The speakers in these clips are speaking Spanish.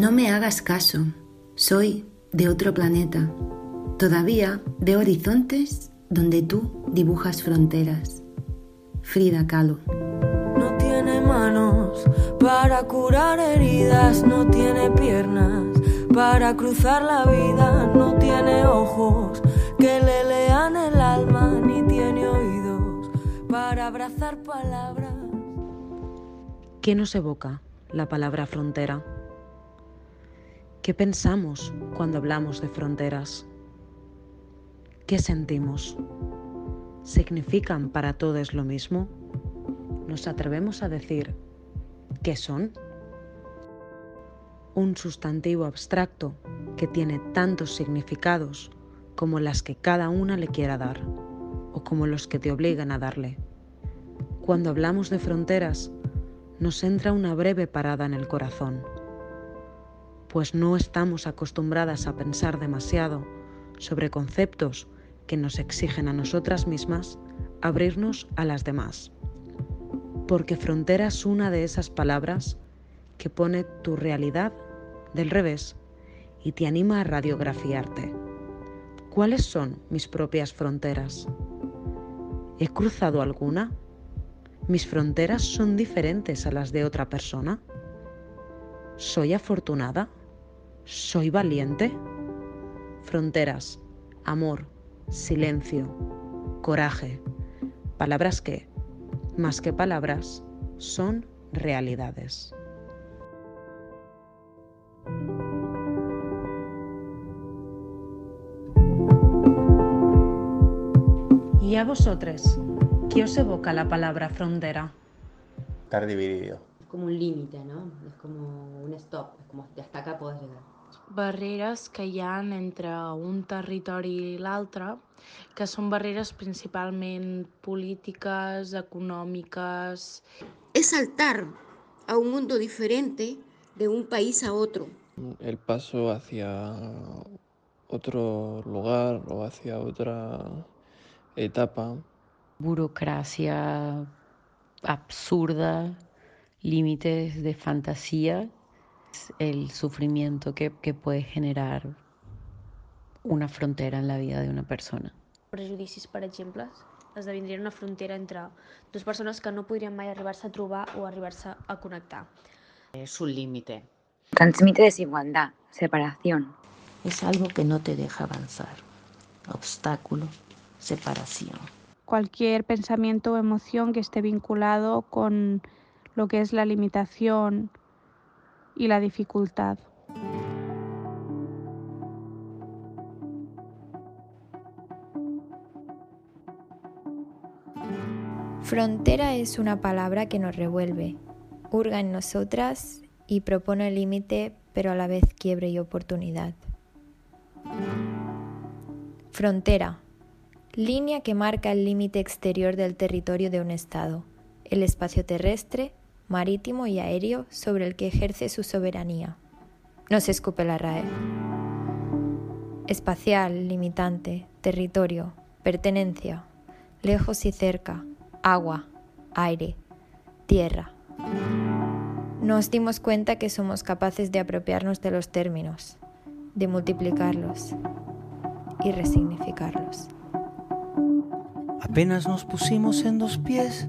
No me hagas caso, soy de otro planeta. Todavía veo horizontes donde tú dibujas fronteras. Frida Kahlo. No tiene manos para curar heridas, no tiene piernas para cruzar la vida, no tiene ojos que le lean el alma, ni tiene oídos para abrazar palabras. ¿Qué nos evoca la palabra frontera? ¿Qué pensamos cuando hablamos de fronteras? ¿Qué sentimos? ¿Significan para todos lo mismo? ¿Nos atrevemos a decir qué son? Un sustantivo abstracto que tiene tantos significados como las que cada una le quiera dar o como los que te obligan a darle. Cuando hablamos de fronteras, nos entra una breve parada en el corazón, pues no estamos acostumbradas a pensar demasiado sobre conceptos que nos exigen a nosotras mismas abrirnos a las demás. Porque frontera es una de esas palabras que pone tu realidad del revés y te anima a radiografiarte. ¿Cuáles son mis propias fronteras? ¿He cruzado alguna? ¿Mis fronteras son diferentes a las de otra persona? ¿Soy afortunada? ¿Soy valiente? Fronteras, amor, silencio, coraje, palabras que, más que palabras, son realidades. ¿Y a vosotros? ¿Qué os evoca la palabra frontera? Estar dividido. Como un límite, ¿no? Es como un stop, es como hasta acá puedes llegar. barreres que hi ha entre un territori i l'altre, que són barreres principalment polítiques, econòmiques... Es saltar a un mundo diferente de un país a otro. El paso hacia otro lugar o hacia otra etapa. burocracia absurda, límites de fantasía, el sufrimiento que, que puede generar una frontera en la vida de una persona. prejudicis, per exemple, esdevindrien una frontera entre dues persones que no podrien mai arribar-se a trobar o arribar-se a connectar. Es un límite. Transmite desigualdad, separación. Es algo que no te deja avanzar. Obstáculo, separación. Cualquier pensamiento o emoción que esté vinculado con lo que es la limitación y la dificultad. Frontera es una palabra que nos revuelve, hurga en nosotras y propone límite, pero a la vez quiebre y oportunidad. Frontera. Línea que marca el límite exterior del territorio de un Estado, el espacio terrestre, marítimo y aéreo sobre el que ejerce su soberanía. No se escupe la RAE. Espacial, limitante, territorio, pertenencia, lejos y cerca, agua, aire, tierra. Nos dimos cuenta que somos capaces de apropiarnos de los términos, de multiplicarlos y resignificarlos. Apenas nos pusimos en dos pies,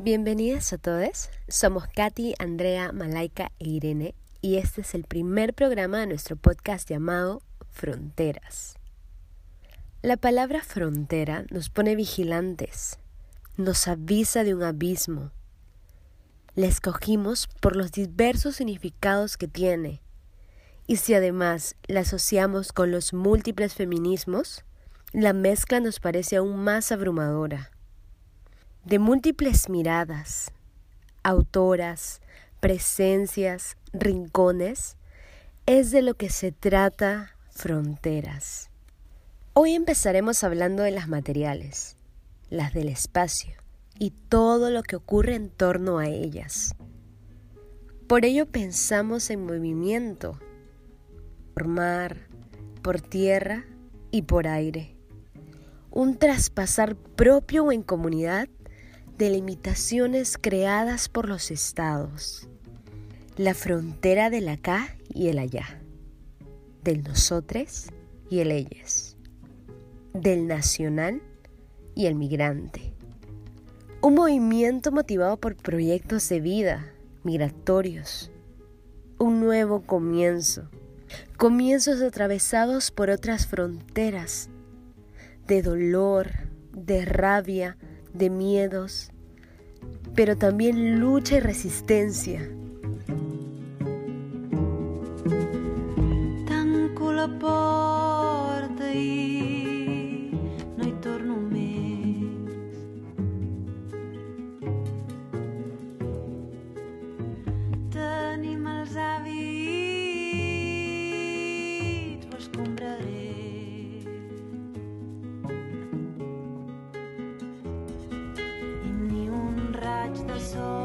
Bienvenidas a todos. Somos Katy, Andrea, Malaika e Irene y este es el primer programa de nuestro podcast llamado Fronteras. La palabra frontera nos pone vigilantes, nos avisa de un abismo. La escogimos por los diversos significados que tiene. Y si además la asociamos con los múltiples feminismos, la mezcla nos parece aún más abrumadora. De múltiples miradas, autoras, presencias, rincones, es de lo que se trata Fronteras. Hoy empezaremos hablando de las materiales, las del espacio y todo lo que ocurre en torno a ellas. Por ello pensamos en movimiento, por mar, por tierra y por aire. Un traspasar propio o en comunidad de limitaciones creadas por los estados. La frontera del acá y el allá. Del nosotros y el ellos. Del nacional y el migrante. Un movimiento motivado por proyectos de vida migratorios. Un nuevo comienzo. Comienzos atravesados por otras fronteras de dolor, de rabia, de miedos, pero también lucha y resistencia. Raig de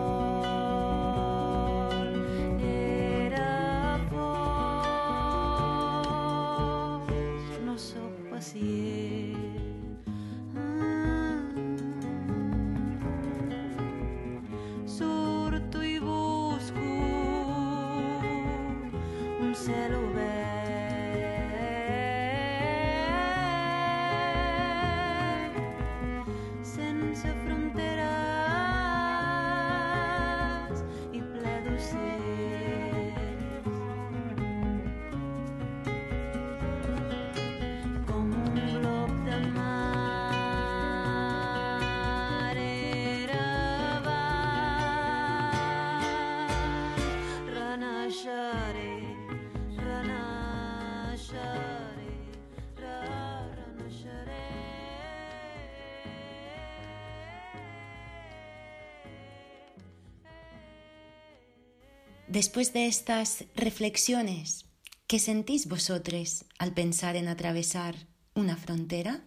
Después de estas reflexiones, ¿qué sentís vosotros al pensar en atravesar una frontera?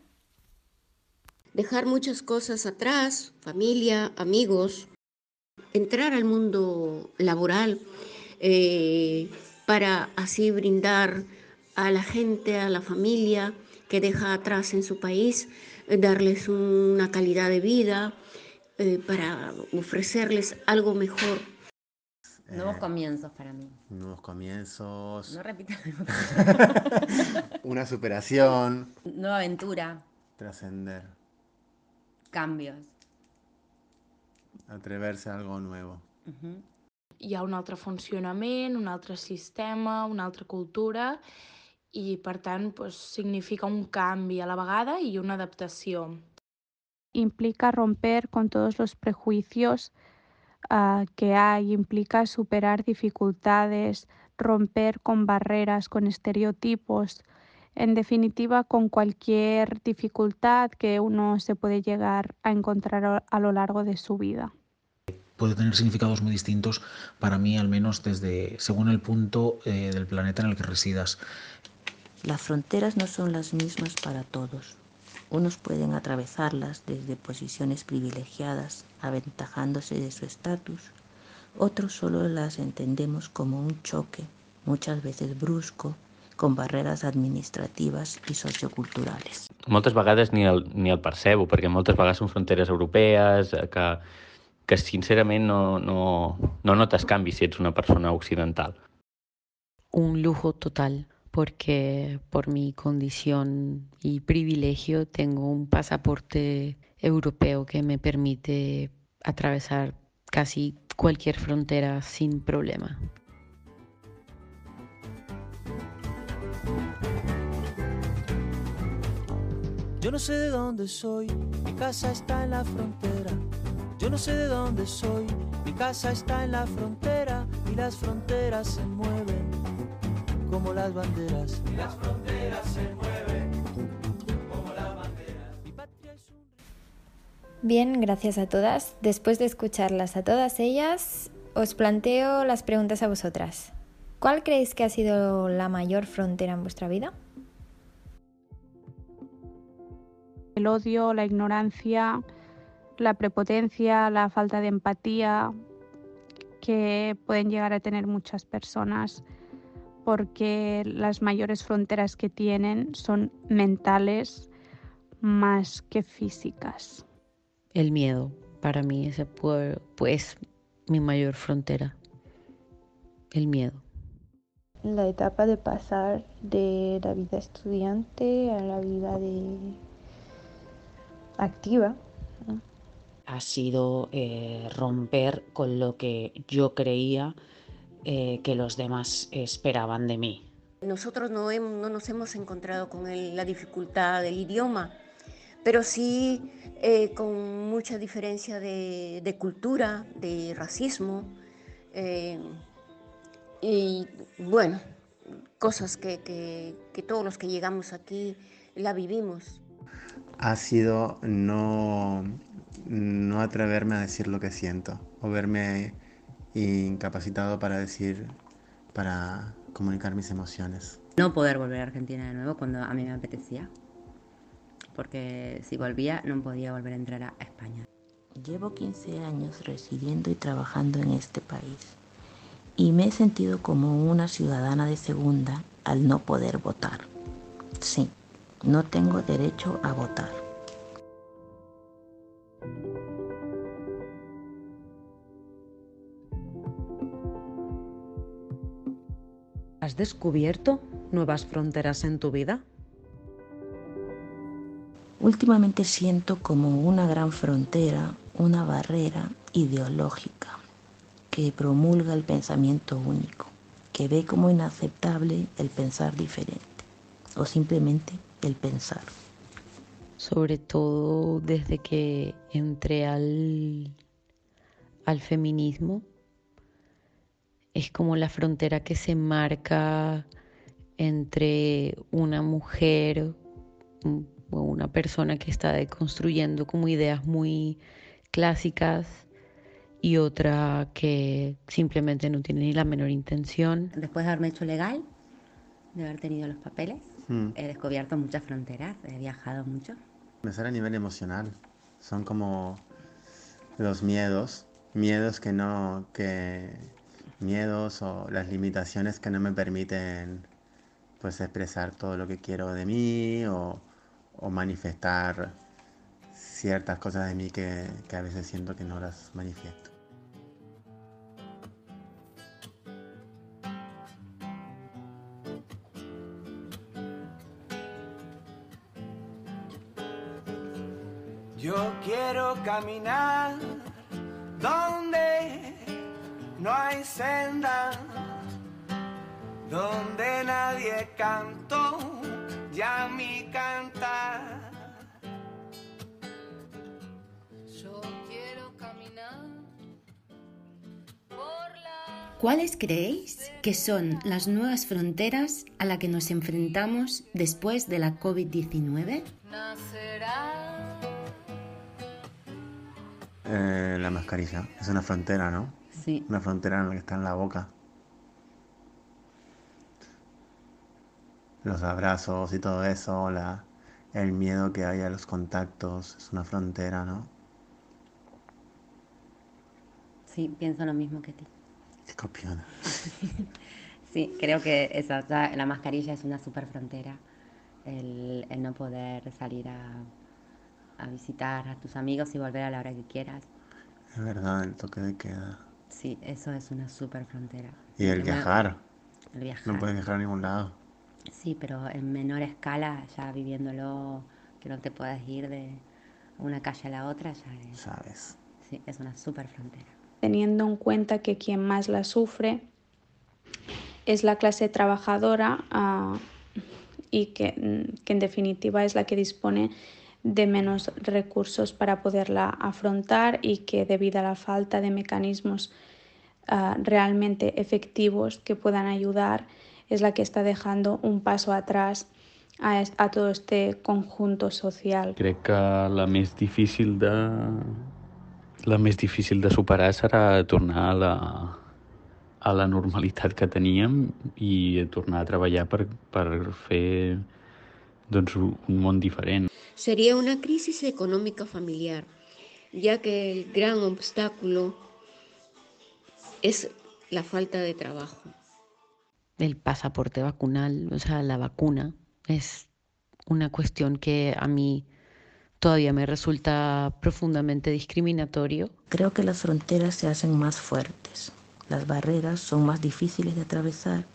Dejar muchas cosas atrás, familia, amigos, entrar al mundo laboral eh, para así brindar a la gente, a la familia que deja atrás en su país, eh, darles una calidad de vida, eh, para ofrecerles algo mejor. Nuevos comienzos para mí. Nuevos comienzos. No repitas. Una superación. Nueva aventura, Trascender. cambios. Atreverse a algo nuevo. Hi ha un altre funcionament, un altre sistema, una altra cultura i, per tant, doncs, significa un canvi a la vegada i una adaptació. implica romper con todos los prejuicios ah, que hay, implica superar dificultades, romper con barreras, con estereotipos, en definitiva con cualquier dificultad que uno se puede llegar a encontrar a- a lo largo de su vida. puede tener significados muy distintos para mí, al menos desde según el punto eh, del planeta en el que residas. Las fronteras no son las mismas para todos. Unos pueden atravesarlas desde posiciones privilegiadas, aventajándose de su estatus. Otros solo las entendemos como un choque, muchas veces brusco, con barreras administrativas i socioculturales. moltes vegades ni el, ni el percebo, perquè moltes vegades són fronteres europees, que, que sincerament no, no, no notes canvis si ets una persona occidental. un lujo total porque por mi condición y privilegio tengo un pasaporte europeo que me permite atravesar casi cualquier frontera sin problema. Yo no sé de dónde soy, mi casa está en la frontera. Yo no sé de dónde soy, mi casa está en la frontera y las fronteras se mueven como las banderas. Y las fronteras se mueven como las banderas. Mi patria es un Bien, gracias a todas. Después de escucharlas a todas ellas, os planteo las preguntas a vosotras. ¿Cuál creéis que ha sido la mayor frontera en vuestra vida? El odio, la ignorancia, la prepotencia, la falta de empatía que pueden llegar a tener muchas personas porque las mayores fronteras que tienen son mentales más que físicas. El miedo, para mí ese pues mi mayor frontera. El miedo. La etapa de pasar de la vida estudiante a la vida de activa. Ha sido eh, romper con lo que yo creía eh, que los demás esperaban de mí. Nosotros no, no nos hemos encontrado con el, la dificultad del idioma, pero sí eh, con mucha diferencia de, de cultura, de racismo, eh, y bueno, cosas que, que, que todos los que llegamos aquí la vivimos. Ha sido no, no atreverme a decir lo que siento o verme incapacitado para decir, para comunicar mis emociones. No poder volver a Argentina de nuevo cuando a mí me apetecía, porque si volvía no podía volver a entrar a España. Llevo 15 años residiendo y trabajando en este país y me he sentido como una ciudadana de segunda al no poder votar. Sí, no tengo derecho a votar. ¿Has descubierto nuevas fronteras en tu vida? Últimamente siento como una gran frontera, una barrera ideológica que promulga el pensamiento único, que ve como inaceptable el pensar diferente o simplemente el pensar. Sobre todo desde que entré al, al feminismo, es como la frontera que se marca entre una mujer o una persona que está deconstruyendo como ideas muy clásicas y otra que simplemente no tiene ni la menor intención. Después de haberme hecho legal, de haber tenido los papeles, Mm. he descubierto muchas fronteras, he viajado mucho. Empezar a nivel emocional. Son como los miedos, miedos que no, que miedos o las limitaciones que no me permiten pues expresar todo lo que quiero de mí o, o manifestar ciertas cosas de mí que, que a veces siento que no las manifiesto. Yo quiero caminar donde no hay senda, donde nadie cantó ya mi cantar. Yo quiero caminar por la... ¿Cuáles creéis que son las nuevas fronteras a las que nos enfrentamos después de la COVID-19? Nacerá Eh, la mascarilla. Es una frontera, ¿no? Sí. Una frontera en la que está en la boca. Los abrazos y todo eso, la, el miedo que hay a los contactos, es una frontera, ¿no? Sí, pienso lo mismo que ti. Qué copiona. Sí, creo que esa, la mascarilla es una super frontera. El, el no poder salir a, a visitar a tus amigos y volver a la hora que quieras. Es verdad, el toque de queda. Sí, eso es una super frontera. Y el viajar. El viajar. No puedes viajar a ningún lado. Sí, pero en menor escala, ya viviéndolo, que no te puedas ir de una calle a la otra, ya es, Sabes. sí, es una super frontera. teniendo en cuenta que quien más la sufre es la clase trabajadora ah, y que, que en definitiva es la que dispone de menos recursos para poderla afrontar y que debido a la falta de mecanismos ah, realmente efectivos que puedan ayudar es la que está dejando un paso atrás a, a todo este conjunto social. Crec que la més difícil de la més difícil de superar serà tornar a la, a la normalitat que teníem i tornar a treballar per, per fer doncs, un món diferent. Sería una crisis económica familiar, ya que el gran obstáculo es la falta de trabajo. El pasaporte vacunal, o sea, la vacuna, es una cuestión que a mí todavía me resulta profundamente discriminatorio. Creo que las fronteras se hacen más fuertes, las barreras son más difíciles de atravesar,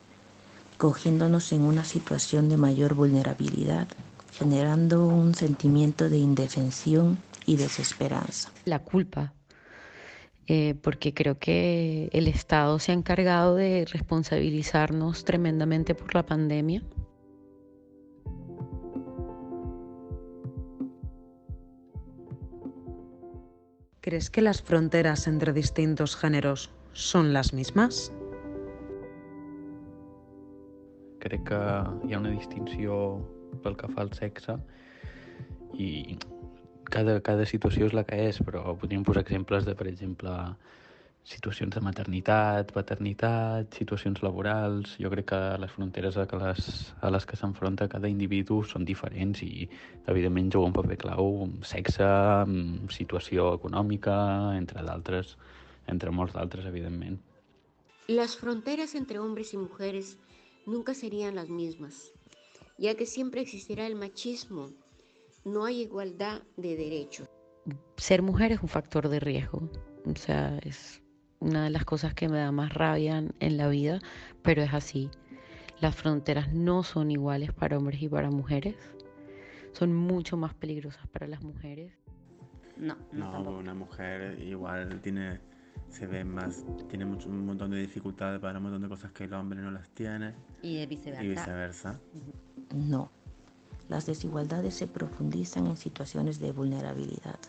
cogiéndonos en una situación de mayor vulnerabilidad, generando un sentimiento de indefensión y desesperanza. La culpa, eh, porque creo que el Estado se ha encargado de responsabilizarnos tremendamente por la pandemia. ¿Crees que las fronteras entre distintos géneros són les mismes? Crec que hi ha una distinció pel que fa al sexe i cada, cada situació és la que és, però podríem posar exemples de, per exemple, situacions de maternitat, paternitat, situacions laborals... Jo crec que les fronteres a les, a les que s'enfronta cada individu són diferents i, evidentment, juga un paper clau sexe, situació econòmica, entre d'altres, entre molts d'altres, evidentment. Las fronteras entre hombres y mujeres nunca serían las mismas, ya que siempre existirá el machismo. No hay igualdad de derechos. Ser mujer es un factor de riesgo, o sea, es una de las cosas que me da más rabia en la vida, pero es así. Las fronteras no son iguales para hombres y para mujeres. Son mucho más peligrosas para las mujeres. No, No, tampoco. una mujer igual tiene, se ve más, tiene mucho, un montón de dificultades para un montón de cosas que el hombre no las tiene Y viceversa. y viceversa. No, las desigualdades se profundizan en situaciones de vulnerabilidad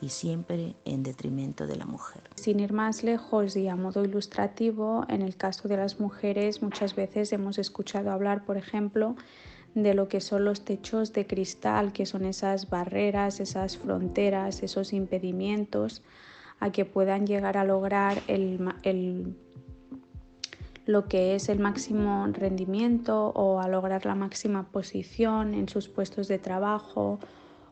y siempre en detrimento de la mujer. Sin ir más lejos y a modo ilustrativo, en el caso de las mujeres muchas veces hemos escuchado hablar, por ejemplo, de lo que son los techos de cristal, que son esas barreras, esas fronteras, esos impedimientos a que puedan llegar a lograr el, el- lo que es el máximo rendimiento o a lograr la máxima posición en sus puestos de trabajo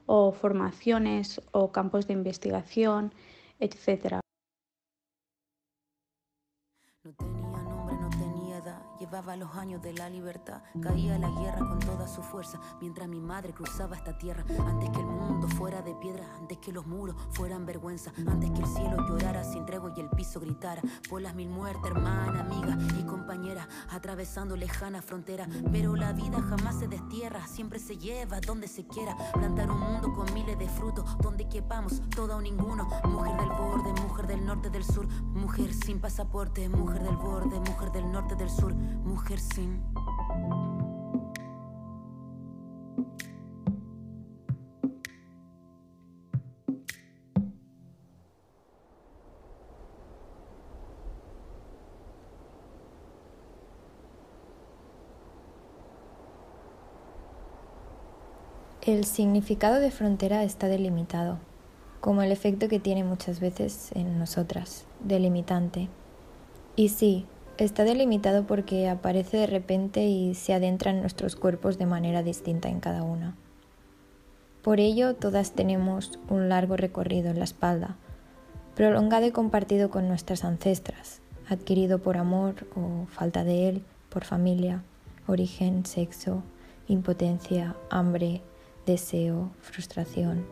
o formaciones o campos de investigación, etcétera. Llevaba los años de la libertad. Caía la guerra con toda su fuerza, mientras mi madre cruzaba esta tierra. Antes que el mundo fuera de piedra, antes que los muros fueran vergüenza, antes que el cielo llorara sin tregua y el piso gritara. Por las mil muertes, hermana, amiga y compañera, atravesando lejana frontera. Pero la vida jamás se destierra, siempre se lleva donde se quiera. Plantar un mundo con miles de frutos, donde quepamos todo o ninguno. Mujer del borde, mujer del norte, del sur, mujer sin pasaporte, mujer del borde, mujer del norte, del sur, mujer sin. El significado de frontera está delimitado, como el efecto que tiene muchas veces en nosotras, delimitante. Y sí, está delimitado porque aparece de repente y se adentra en nuestros cuerpos de manera distinta en cada una. Por ello, todas tenemos un largo recorrido en la espalda, prolongado y compartido con nuestras ancestras, adquirido por amor o falta de él, por familia, origen, sexo, impotencia, hambre, deseo, frustración.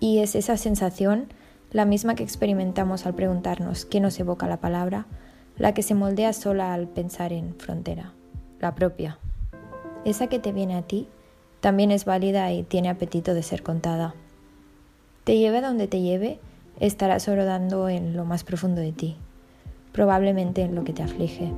Y es esa sensación, la misma que experimentamos al preguntarnos qué nos evoca la palabra, la que se moldea sola al pensar en frontera, la propia. Esa que te viene a ti también es válida y tiene apetito de ser contada. Te lleve donde te lleve, estarás orodando en lo más profundo de ti, probablemente en lo que te aflige.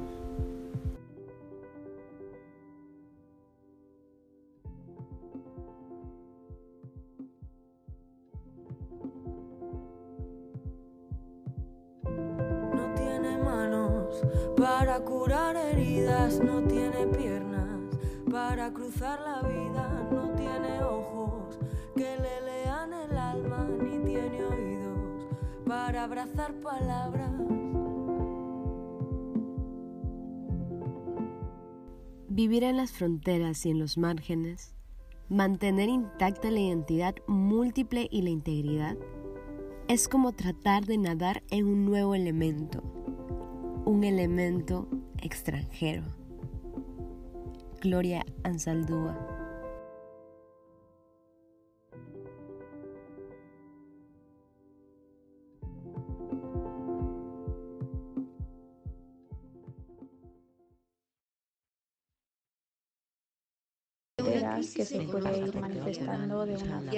para curar heridas no tiene piernas, para cruzar la vida no tiene ojos. Que le lean el alma ni tiene oídos, para abrazar palabras. Vivir en las fronteras y en los márgenes, mantener intacta la identidad múltiple y la integridad, es como tratar de nadar en un nuevo elemento un elemento extranjero. Gloria Ansaldúa. Que se puede ir manifestando de una forma.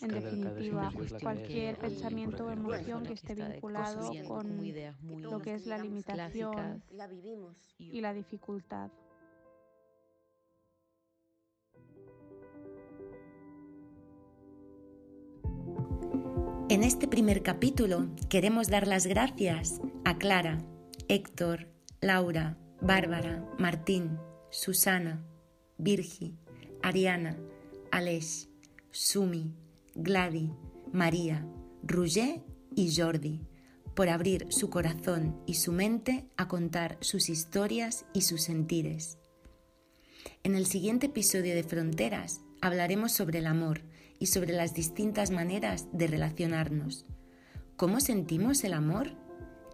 En definitiva, cualquier pensamiento o emoción que esté vinculado con lo que es la limitación y la dificultad. En este primer capítulo queremos dar las gracias a Clara, Héctor, Laura, Bárbara, Martín, Susana, Virgi, Ariana, Aleix, Sumi, Gladi, María, Roger y Jordi por abrir su corazón y su mente a contar sus historias y sus sentires. En el siguiente episodio de Fronteras hablaremos sobre el amor y sobre las distintas maneras de relacionarnos. ¿Cómo sentimos el amor?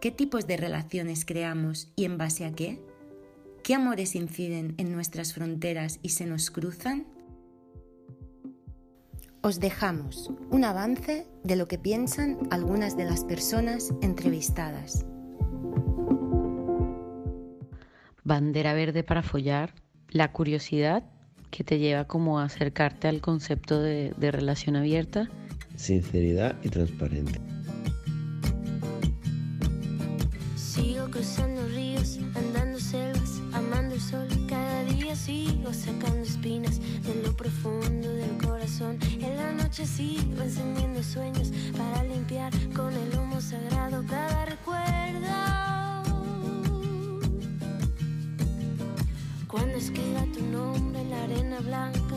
¿Qué tipos de relaciones creamos y en base a qué? ¿Qué amores inciden en nuestras fronteras y se nos cruzan? Os dejamos un avance de lo que piensan algunas de las personas entrevistadas. Bandera verde para follar, la curiosidad que te lleva como a acercarte al concepto de, de relación abierta. Sinceridad y transparencia. Sigo cruzando ríos, andando sigo encendiendo sueños para limpiar con el humo sagrado cada recuerdo. Cuando escriba tu nombre en la arena blanca